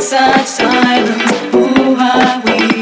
such silence. Who are ah, we?